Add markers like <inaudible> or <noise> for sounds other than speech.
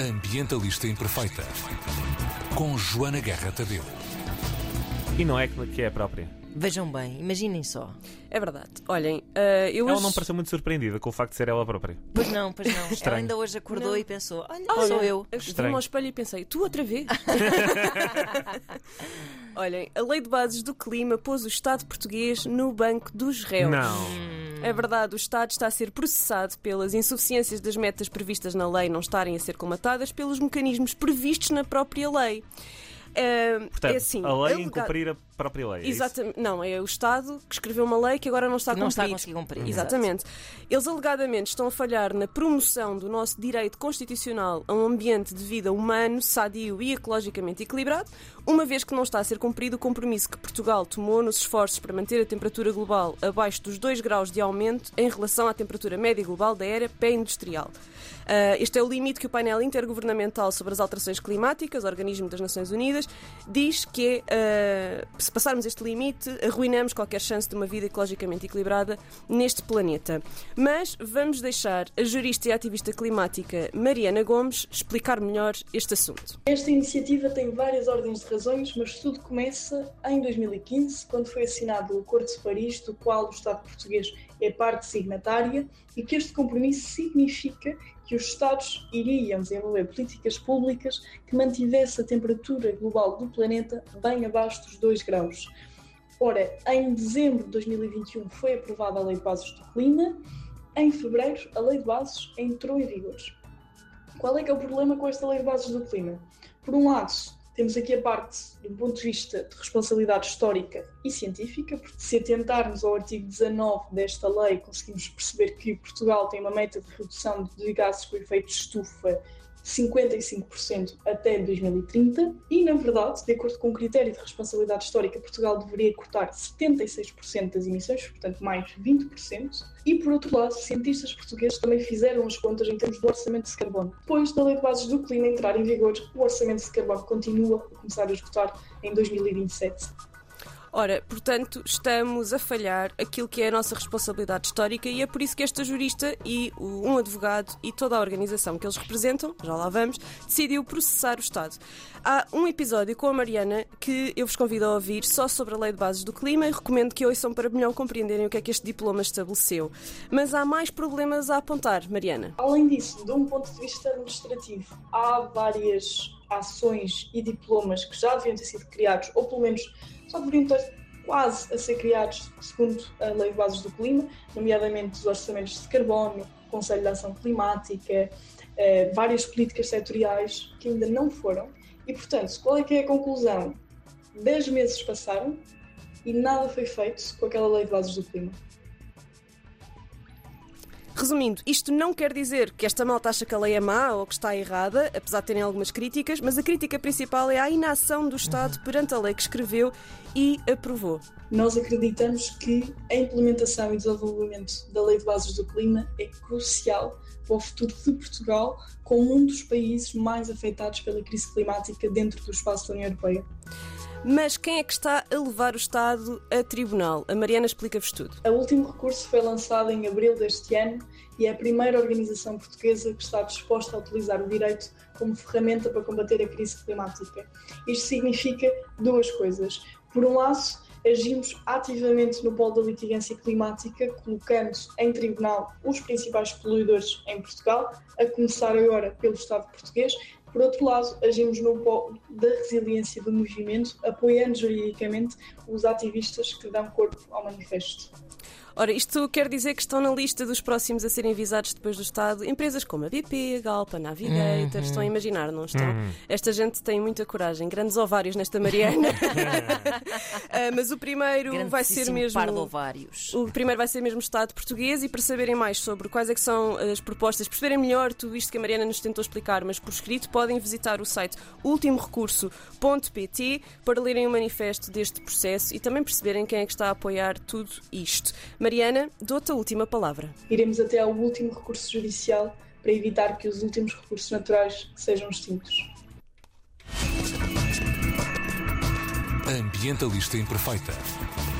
Ambientalista Imperfeita. Com Joana Guerra Tadeu. E não é que que é a própria. Vejam bem, imaginem só. É verdade. Olhem, eh, eu Ela hoje... não pareceu muito surpreendida com o facto de ser ela própria. Pois não, pois não. Ela Estranho. ainda hoje acordou Não. e pensou: olha, Olha, sou eu. vi-me Estranho. ao espelho e pensei, tu outra vez? <laughs> Olhem, a Lei de Bases do Clima pôs o Estado português no banco dos réus. Não. É verdade, o Estado está a ser processado pelas insuficiências das metas previstas na lei não estarem a ser colmatadas pelos mecanismos previstos na própria lei. Portanto, é assim, a lei alega- incumprir a própria lei. é? Exatamente. Não, é o Estado que escreveu uma lei que agora não está a Não está a cumprir. conseguir cumprir, Exatamente. Eles alegadamente estão a falhar na promoção do nosso direito constitucional a um ambiente de vida humano, sadio e ecologicamente equilibrado, uma vez que não está a ser cumprido o compromisso que Portugal tomou nos esforços para manter a temperatura global abaixo dos 2 graus de aumento em relação à temperatura média global da era pré-industrial. Ah, este é o limite que o painel intergovernamental sobre as alterações climáticas, organismo das Nações Unidas, diz que ah, se passarmos este limite, arruinamos qualquer chance de uma vida ecologicamente equilibrada neste planeta. Mas vamos deixar a jurista e ativista climática Mariana Gomes explicar melhor este assunto. Esta iniciativa tem várias ordens de razões, mas tudo começa em 2015, quando foi assinado o Acordo de Paris, do qual o Estado português é parte signatária, e que este compromisso significa que os Estados iriam desenvolver políticas públicas que mantivesse a temperatura global do planeta bem abaixo dos 2 graus. Ora, em dezembro de 2021 foi aprovada a Lei de Bases do Clima, em fevereiro a Lei de Bases entrou em vigor. Qual é que é o problema com esta Lei de Bases do Clima? Por um lado, temos aqui a parte do ponto de vista de responsabilidade histórica e científica, porque se atentarmos ao artigo 19 desta lei, conseguimos perceber que Portugal tem uma meta de redução de gases com efeito de estufa 55% até 2030 e, na verdade, de acordo com o critério de responsabilidade histórica, Portugal deveria cortar 76% das emissões, portanto mais 20%. E, por outro lado, cientistas portugueses também fizeram as contas em termos do orçamento de carbono. Depois da Lei de Bases do Clima entrar em vigor, o orçamento de carbono continua a começar a esgotar em 2027. Ora, portanto, estamos a falhar aquilo que é a nossa responsabilidade histórica e é por isso que esta jurista e um advogado e toda a organização que eles representam, já lá vamos, decidiu processar o Estado. Há um episódio com a Mariana que eu vos convido a ouvir só sobre a Lei de Bases do Clima e recomendo que ouçam para melhor compreenderem o que é que este diploma estabeleceu. Mas há mais problemas a apontar, Mariana. Além disso, de um ponto de vista administrativo, há várias ações e diplomas que já deviam ter sido criados, ou pelo menos já deveriam ter quase a ser criados segundo a Lei de Bases do Clima, nomeadamente os orçamentos de carbono, o Conselho de Ação Climática, eh, várias políticas setoriais que ainda não foram. E, portanto, qual é que é a conclusão? Dez meses passaram e nada foi feito com aquela Lei de Bases do Clima. Resumindo, isto não quer dizer que esta malta acha que a lei é má ou que está errada, apesar de terem algumas críticas, mas a crítica principal é a inação do Estado perante a lei que escreveu e aprovou. Nós acreditamos que a implementação e desenvolvimento da Lei de Bases do Clima é crucial para o futuro de Portugal, como um dos países mais afetados pela crise climática dentro do espaço da União Europeia. Mas quem é que está a levar o Estado a tribunal? A Mariana explica-vos tudo. O último recurso foi lançado em abril deste ano e é a primeira organização portuguesa que está disposta a utilizar o direito como ferramenta para combater a crise climática. Isto significa duas coisas. Por um lado, agimos ativamente no polo da litigância climática, colocando em tribunal os principais poluidores em Portugal, a começar agora pelo Estado português. Por outro lado, agimos no polo da resiliência do movimento, apoiando juridicamente os ativistas que dão corpo ao manifesto. Ora, isto quer dizer que estão na lista dos próximos a serem visados depois do Estado empresas como a BP, a Galpa, a Navigator. Estão a imaginar, não estão? Esta gente tem muita coragem, grandes ovários nesta Mariana. <laughs> <laughs> Ah, mas o primeiro vai ser mesmo. par de ovários. O primeiro vai ser mesmo o Estado português e para saberem mais sobre quais é que são as propostas, perceberem melhor tudo isto que a Mariana nos tentou explicar, mas por escrito, podem visitar o site ultimorecurso.pt para lerem o manifesto deste processo e também perceberem quem é que está a apoiar tudo isto. Mariana, dou-te a última palavra. Iremos até ao último recurso judicial para evitar que os últimos recursos naturais sejam extintos. Ambientalista Imperfeita.